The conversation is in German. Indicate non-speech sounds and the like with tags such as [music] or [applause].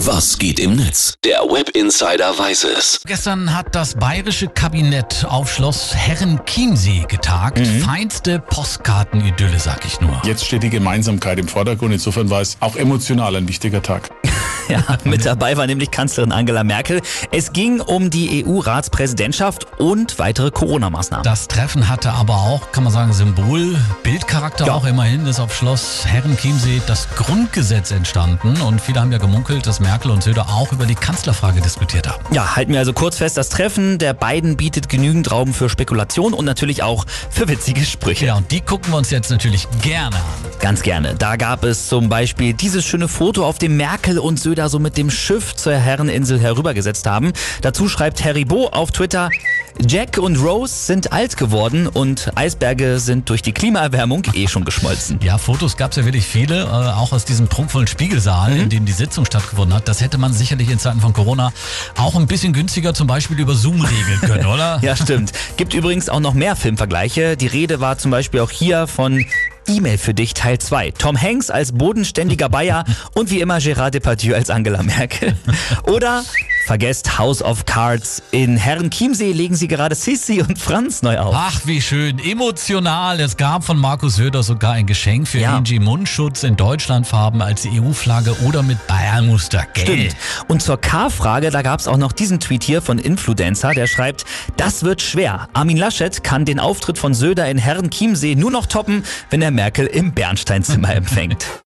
Was geht im Netz? Der Web Insider weiß es. Gestern hat das bayerische Kabinett auf Schloss Herrenchiemsee getagt. Feinste Postkartenidylle, sag ich nur. Jetzt steht die Gemeinsamkeit im Vordergrund. Insofern war es auch emotional ein wichtiger Tag. [laughs] Ja, mit dabei war nämlich Kanzlerin Angela Merkel. Es ging um die EU-Ratspräsidentschaft und weitere Corona-Maßnahmen. Das Treffen hatte aber auch, kann man sagen, Symbol, Bildcharakter Ja. auch immerhin ist auf Schloss Herrenchiemsee das Grundgesetz entstanden und viele haben ja gemunkelt, dass Merkel und Söder auch über die Kanzlerfrage diskutiert haben. Ja, halten wir also kurz fest, das Treffen der beiden bietet genügend Raum für Spekulation und natürlich auch für witzige Sprüche. Ja, und die gucken wir uns jetzt natürlich gerne an. Ganz gerne. Da gab es zum Beispiel dieses schöne Foto, auf dem Merkel und Söder so mit dem Schiff zur Herreninsel herübergesetzt haben. Dazu schreibt Harry Bo auf Twitter, Jack und Rose sind alt geworden und Eisberge sind durch die Klimaerwärmung eh schon geschmolzen. Ja, Fotos gab es ja wirklich viele, äh, auch aus diesem prunkvollen Spiegelsaal, in dem die Sitzung stattgefunden hat. Das hätte man sicherlich in Zeiten von Corona auch ein bisschen günstiger zum Beispiel über Zoom regeln können, [laughs] oder? Ja, stimmt. Gibt übrigens auch noch mehr Filmvergleiche. Die Rede war zum Beispiel auch hier von E-Mail für dich Teil 2. Tom Hanks als bodenständiger Bayer und wie immer Gérard Depardieu als Angela Merkel. [laughs] Oder vergesst House of Cards. In Herrenchiemsee legen sie gerade Sissi und Franz neu auf. Ach, wie schön. Emotional. Es gab von Markus Söder sogar ein Geschenk für Ja. Angie Mundschutz in Deutschlandfarben als EU-Flagge oder mit Bayernmuster. Stimmt. Und zur K-Frage, da gab es auch noch diesen Tweet hier von Influencer, der schreibt, das wird schwer. Armin Laschet kann den Auftritt von Söder in Herrenchiemsee nur noch toppen, wenn er Merkel im Bernsteinzimmer [laughs] empfängt.